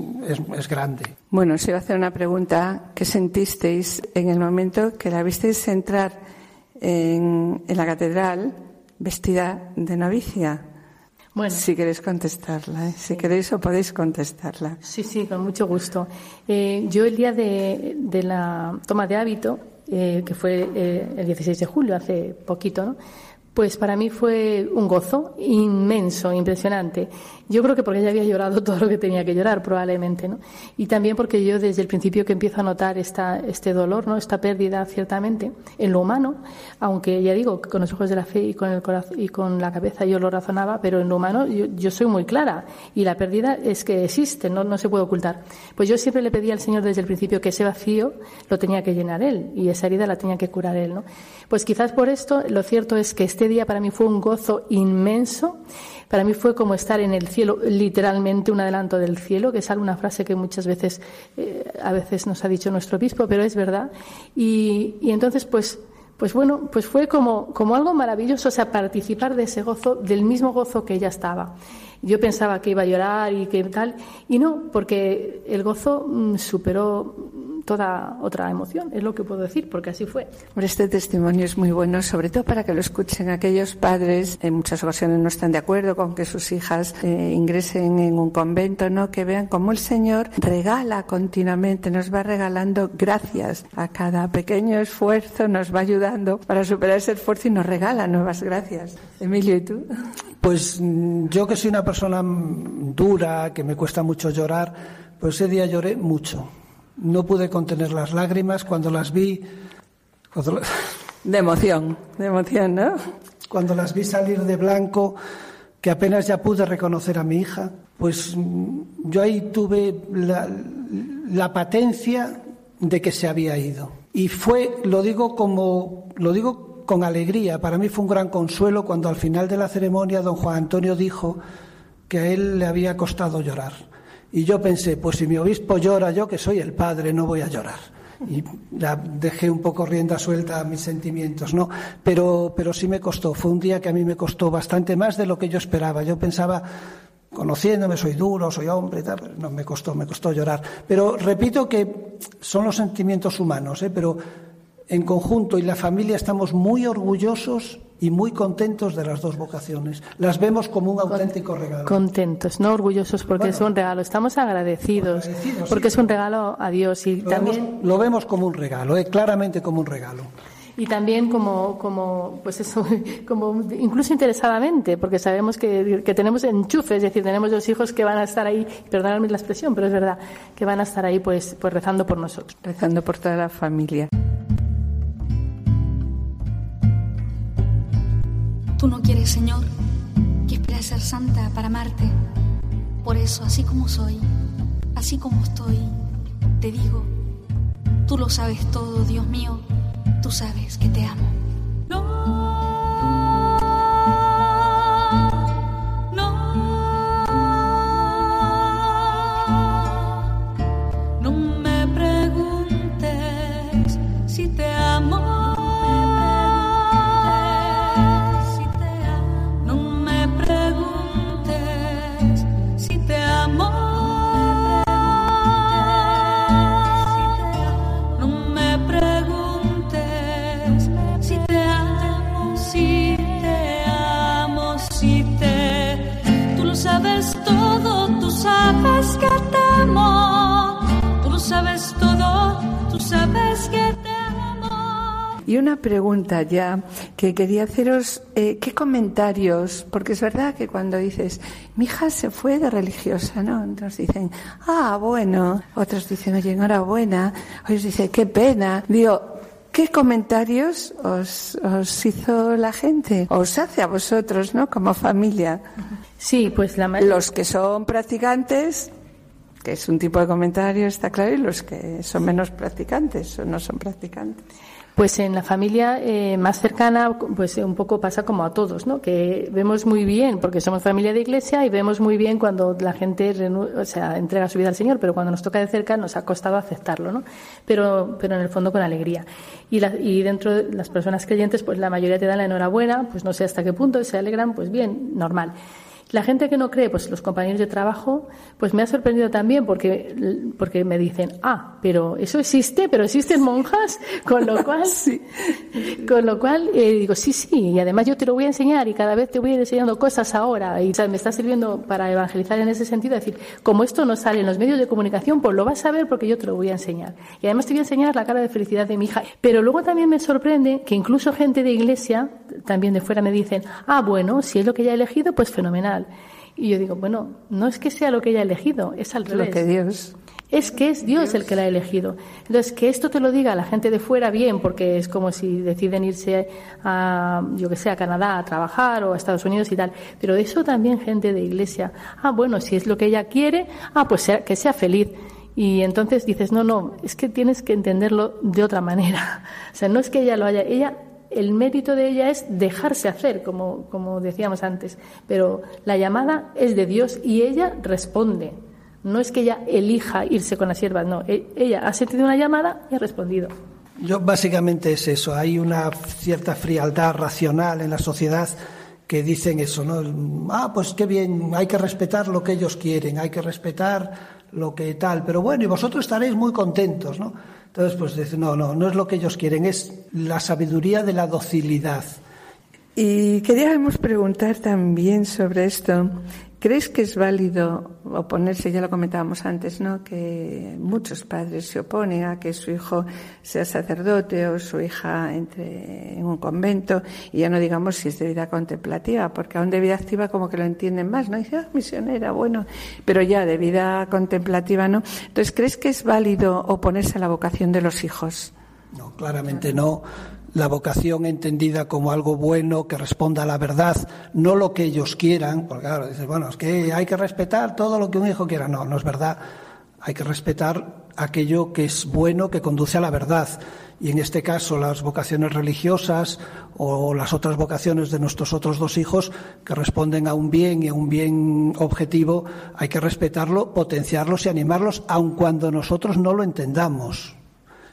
es, grande. Bueno, os iba a hacer una pregunta. ¿Qué sentisteis en el momento que la visteis entrar en, en la catedral vestida de novicia? Bueno. Si queréis contestarla, ¿eh? si queréis o podéis contestarla. Sí, sí, con mucho gusto. Eh, yo el día de, la toma de hábito, eh, que fue el 16 de julio, hace poquito, ¿no? Pues para mí fue un gozo inmenso, impresionante. Yo creo que porque ya había llorado [laughs] todo lo que tenía que llorar, probablemente, ¿no? Y también porque yo desde el principio que empiezo a notar esta, este dolor, ¿no? Esta pérdida, ciertamente, en lo humano, aunque ya digo, con los ojos de la fe y con el corazón y con la cabeza yo lo razonaba, pero en lo humano yo, soy muy clara y la pérdida es que existe, no, no se puede ocultar. Pues yo siempre le pedí al Señor desde el principio que ese vacío lo tenía que llenar Él y esa herida la tenía que curar Él, ¿no? Pues quizás por esto, lo cierto es que este día para mí fue un gozo inmenso. Para mí fue como estar en el cielo, literalmente un adelanto del cielo, que es alguna frase que muchas veces, eh, a veces nos ha dicho nuestro obispo, pero es verdad. Y, entonces, pues, pues bueno, pues fue como, como algo maravilloso, o sea, participar de ese gozo, del mismo gozo que ella estaba. Yo pensaba que iba a llorar y que tal, y no, porque el gozo mm, superó toda otra emoción, es lo que puedo decir, porque así fue. Este testimonio es muy bueno, sobre todo para que lo escuchen aquellos padres, en muchas ocasiones no están de acuerdo con que sus hijas eh, ingresen en un convento, ¿no? Que vean cómo el Señor regala continuamente, nos va regalando gracias a cada pequeño esfuerzo, nos va ayudando para superar ese esfuerzo y nos regala nuevas gracias. Emilio, ¿y tú? Pues mm, yo que soy una persona dura, que me cuesta mucho llorar, pues ese día lloré mucho no pude contener las lágrimas cuando las vi. De emoción, de emoción, ¿no? Cuando las vi salir de blanco, que apenas ya pude reconocer a mi hija, pues mm, yo ahí tuve la, la patencia de que se había ido. Y fue, lo digo como, lo digo con alegría, para mí fue un gran consuelo cuando al final de la ceremonia don Juan Antonio dijo que a él le había costado llorar y yo pensé, pues si mi obispo llora, yo que soy el padre, no voy a llorar. y ya dejé un poco rienda suelta a mis sentimientos, ¿no? Pero, pero sí me costó, fue un día que a mí me costó bastante más de lo que yo esperaba. Yo pensaba, conociéndome, soy duro, soy hombre, tal, no me costó, me costó llorar. Pero repito que son los sentimientos humanos, ¿eh? pero en conjunto y la familia estamos muy orgullosos y muy contentos de las dos vocaciones. Las vemos como un auténtico regalo. Contentos, no orgullosos porque es un regalo. Estamos agradecidos, porque es un regalo a Dios y lo también vemos, lo vemos como un regalo, ¿eh? claramente como un regalo. y también como como pues eso [laughs] como incluso interesadamente porque sabemos que, que tenemos enchufe es decir tenemos dos hijos que van a estar ahí perdonadme la expresión pero es verdad que van a estar ahí pues pues rezando por nosotros rezando por toda la familia. Tú no quieres, Señor, que espere ser santa para amarte. Por eso, así como soy, así como estoy, te digo, tú lo sabes todo, Dios mío, tú sabes que te amo. No Y una pregunta ya que quería haceros, eh, ¿qué comentarios? Porque es verdad que cuando dices, mi hija se fue de religiosa, ¿no? Otros dicen, ah, bueno. Otros dicen, oye, enhorabuena. Otros dicen, qué pena. Digo, ¿qué comentarios os, os hizo la gente? Os hace a vosotros, ¿no? Como familia. sí pues la ma- Los que son practicantes, que es un tipo de comentario, está claro, y los que son menos practicantes o no son practicantes. Pues en la familia eh, más cercana, pues un poco pasa como a todos, ¿no? Que vemos muy bien, porque somos familia de iglesia, y vemos muy bien cuando la gente o sea, entrega su vida al Señor, pero cuando nos toca de cerca nos ha costado aceptarlo, ¿no? Pero, pero en el fondo con alegría. Y, la- y dentro de las personas creyentes, pues la mayoría te dan la enhorabuena, pues no sé hasta qué punto, se alegran, pues bien, normal. La gente que no cree, pues los compañeros de trabajo, pues me ha sorprendido también porque, porque me dicen, ah, pero eso existe, pero existen monjas, [laughs] con lo cual, con lo cual eh, digo, sí, sí, y además yo te lo voy a enseñar y cada vez te voy a ir enseñando cosas ahora y me está sirviendo para evangelizar en ese sentido, es decir, como esto no sale en los medios de comunicación, pues lo vas a ver porque yo te lo voy a enseñar. Y además te voy a enseñar la cara de felicidad de mi hija. Pero luego también me sorprende que incluso gente de iglesia, también de fuera, me dicen, ah, bueno, si es lo que ella ha elegido, pues fenomenal. Y yo digo, bueno, no es que sea lo que ella ha elegido, es al Lo revés. que Dios. Es que es Dios el que la ha elegido. Entonces, que esto te lo diga la gente de fuera, bien, porque es como si deciden irse a, yo que sé, a Canadá a trabajar o a Estados Unidos y tal. Pero eso también gente de iglesia. Ah, bueno, si es lo que ella quiere, ah, pues sea- que sea feliz. Y entonces dices, no, no, es que tienes que entenderlo de otra manera. [laughs] O sea, no es que ella lo haya, ella, el mérito de ella es dejarse hacer, como, como decíamos antes. Pero la llamada es de Dios y ella responde. No es que ella elija irse con las siervas, no. E- Ella ha sentido una llamada y ha respondido. Yo básicamente es eso. Hay una cierta frialdad racional en la sociedad que dicen eso, ¿no? Ah, pues qué bien, hay que respetar lo que ellos quieren, hay que respetar lo que tal. Pero bueno, y vosotros estaréis muy contentos, ¿no? Entonces, pues dicen, no, no, no es lo que ellos quieren, es la sabiduría de la docilidad. Y queríamos preguntar también sobre esto. ¿Crees que es válido oponerse? Ya lo comentábamos antes, ¿no? Que muchos padres se oponen a que su hijo sea sacerdote o su hija entre en un convento y ya no digamos si es de vida contemplativa, porque aún de vida activa como que lo entienden más, ¿no? Dice, ah, misionera, bueno, pero ya de vida contemplativa, ¿no? Entonces, ¿crees que es válido oponerse a la vocación de los hijos? No, claramente no. La vocación entendida como algo bueno que responda a la verdad, no lo que ellos quieran, porque claro, dices, bueno, es que hay que respetar todo lo que un hijo quiera. No, no es verdad. Hay que respetar aquello que es bueno, que conduce a la verdad. Y en este caso, las vocaciones religiosas o las otras vocaciones de nuestros otros dos hijos que responden a un bien y a un bien objetivo, hay que respetarlo, potenciarlos y animarlos, aun cuando nosotros no lo entendamos.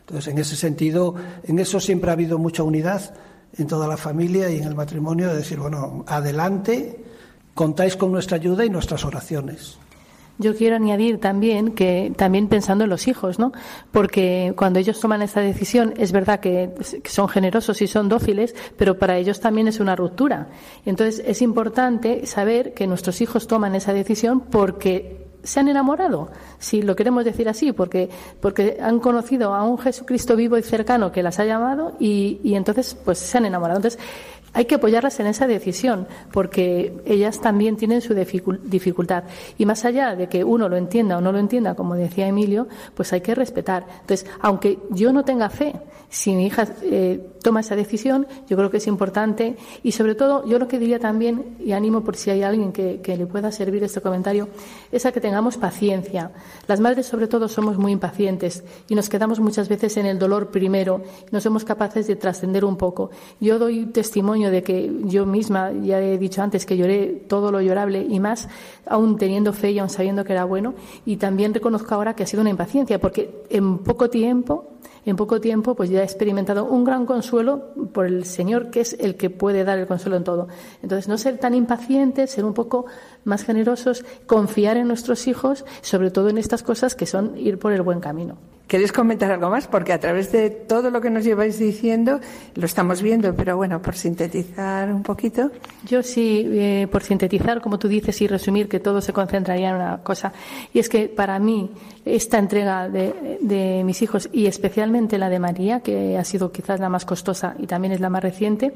Entonces, en ese sentido, en eso siempre ha habido mucha unidad en toda la familia y en el matrimonio de decir, bueno, adelante, contáis con nuestra ayuda y nuestras oraciones. Yo quiero añadir también que también pensando en los hijos, ¿no? Porque cuando ellos toman esta decisión es verdad que son generosos y son dóciles, pero para ellos también es una ruptura. Entonces es importante saber que nuestros hijos toman esa decisión porque se han enamorado, si lo queremos decir así, porque, porque han conocido a un Jesucristo vivo y cercano que las ha llamado y, y entonces pues se han enamorado. Entonces, hay que apoyarlas en esa decisión, porque ellas también tienen su dificultad. Y más allá de que uno lo entienda o no lo entienda, como decía Emilio, pues hay que respetar. Entonces, aunque yo no tenga fe, si mi hija eh, toma esa decisión, yo creo que es importante. Y sobre todo, yo lo que diría también, y animo por si hay alguien que, que le pueda servir este comentario, es a que tengamos paciencia. Las madres, sobre todo, somos muy impacientes y nos quedamos muchas veces en el dolor primero, no somos capaces de trascender un poco. Yo doy testimonio de que yo misma, ya he dicho antes, que lloré todo lo llorable y más, aún teniendo fe y aún sabiendo que era bueno. Y también reconozco ahora que ha sido una impaciencia, porque en poco tiempo, en poco tiempo, pues ya he experimentado un gran consuelo por el Señor, que es el que puede dar el consuelo en todo. Entonces, no ser tan impacientes, ser un poco más generosos, confiar en nuestros hijos, sobre todo en estas cosas que son ir por el buen camino. ¿Queréis comentar algo más? Porque a través de todo lo que nos lleváis diciendo lo estamos viendo, pero bueno, por sintetizar un poquito. Yo sí, eh, por sintetizar, como tú dices, y resumir que todo se concentraría en una cosa. Y es que para mí esta entrega de, mis hijos y especialmente la de María, que ha sido quizás la más costosa y también es la más reciente,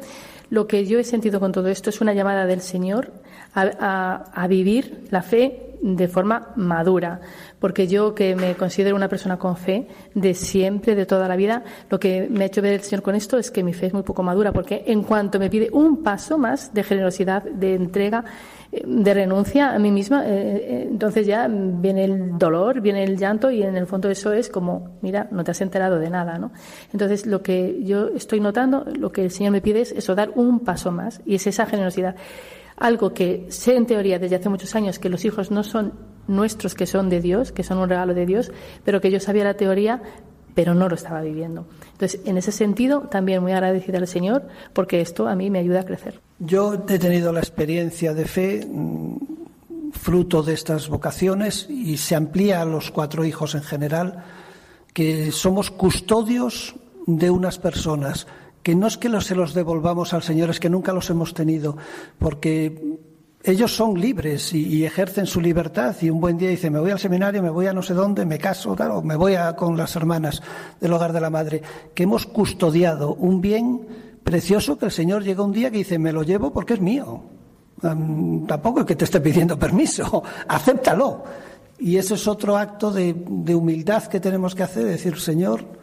lo que yo he sentido con todo esto es una llamada del Señor a, a, vivir la fe de forma madura, porque yo que me considero una persona con fe de siempre, de toda la vida, lo que me ha hecho ver el Señor con esto es que mi fe es muy poco madura, porque en cuanto me pide un paso más de generosidad, de entrega, eh, de renuncia a mí misma, eh, eh, entonces ya viene el dolor, viene el llanto y en el fondo eso es como, mira, no te has enterado de nada, ¿no? Entonces lo que yo estoy notando, lo que el Señor me pide es eso, dar un paso más y es esa generosidad algo que sé en teoría desde hace muchos años que los hijos no son nuestros, que son de Dios, que son un regalo de Dios, pero que yo sabía la teoría, pero no lo estaba viviendo. Entonces, en ese sentido, también muy agradecida al Señor, porque esto a mí me ayuda a crecer. Yo he tenido la experiencia de fe mm, fruto de estas vocaciones y se amplía a los cuatro hijos en general, que somos custodios de unas personas que no es que se los devolvamos al Señor, es que nunca los hemos tenido, porque ellos son libres y, ejercen su libertad y un buen día dicen, me voy al seminario, me voy a no sé dónde, me caso, o me voy a, con las hermanas del hogar de la madre, que hemos custodiado un bien precioso que el Señor llega un día que dice, me lo llevo porque es mío. tampoco es que te esté pidiendo permiso, [laughs] acéptalo. Y ese es otro acto de, de humildad que tenemos que hacer, decir, Señor,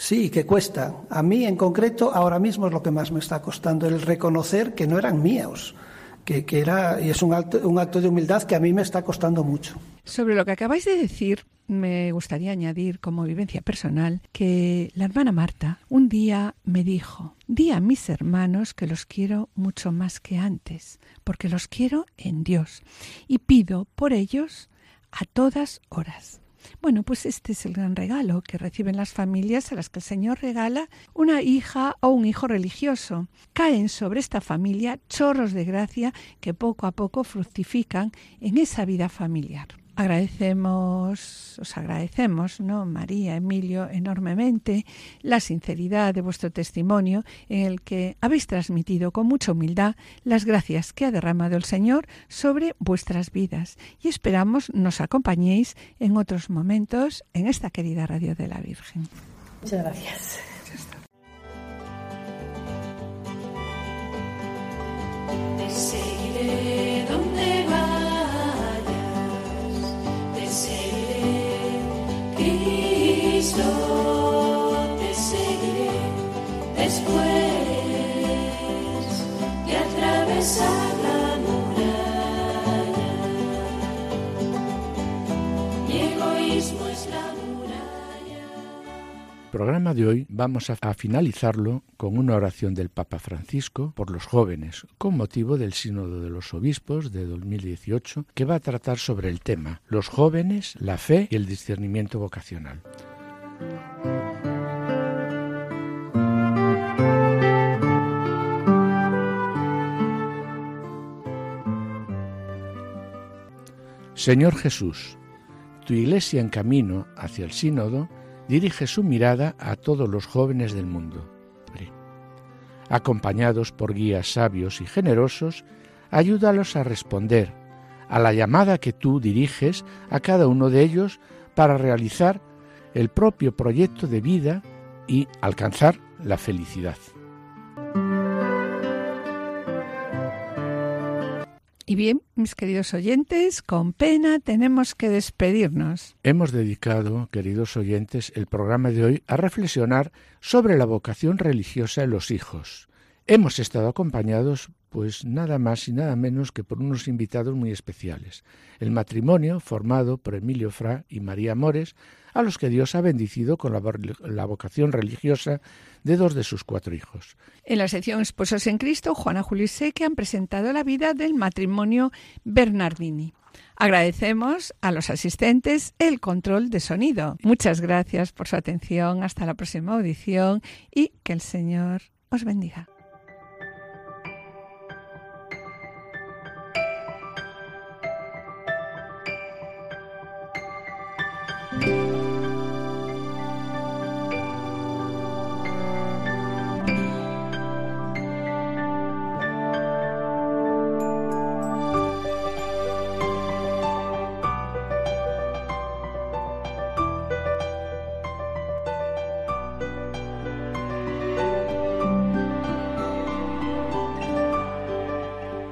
Sí, que cuesta. A mí en concreto ahora mismo es lo que más me está costando, el reconocer que no eran míos, que, era, y es un acto, un acto de humildad que a mí me está costando mucho. Sobre lo que acabáis de decir, me gustaría añadir como vivencia personal que la hermana Marta un día me dijo, di a mis hermanos que los quiero mucho más que antes, porque los quiero en Dios y pido por ellos a todas horas. Bueno, pues este es el gran regalo que reciben las familias a las que el Señor regala una hija o un hijo religioso. Caen sobre esta familia chorros de gracia que poco a poco fructifican en esa vida familiar. Agradecemos, os agradecemos, ¿no? María, Emilio, enormemente la sinceridad de vuestro testimonio en el que habéis transmitido con mucha humildad las gracias que ha derramado el Señor sobre vuestras vidas y esperamos nos acompañéis en otros momentos en esta querida Radio de la Virgen. Muchas gracias. te seguiré después programa de hoy vamos a, a finalizarlo con una oración del Papa Francisco por los jóvenes, con motivo del Sínodo de los Obispos de 2018, que va a tratar sobre el tema los jóvenes, la fe y el discernimiento vocacional. Señor Jesús, tu iglesia en camino hacia el sínodo dirige su mirada a todos los jóvenes del mundo. Acompañados por guías sabios y generosos, ayúdalos a responder a la llamada que tú diriges a cada uno de ellos para realizar el propio proyecto de vida y alcanzar la felicidad. Y bien, mis queridos oyentes, con pena tenemos que despedirnos. Hemos dedicado, queridos oyentes, el programa de hoy a reflexionar sobre la vocación religiosa en los hijos. Hemos estado acompañados, pues nada más y nada menos que por unos invitados muy especiales. El matrimonio formado por Emilio Fra y María Mores, a los que Dios ha bendecido con la, vocación religiosa de dos de sus cuatro hijos. En la sección Esposos en Cristo, Juana que han presentado la vida del matrimonio Bernardini. Agradecemos a los asistentes el control de sonido. Muchas gracias por su atención. Hasta la próxima audición y que el Señor os bendiga.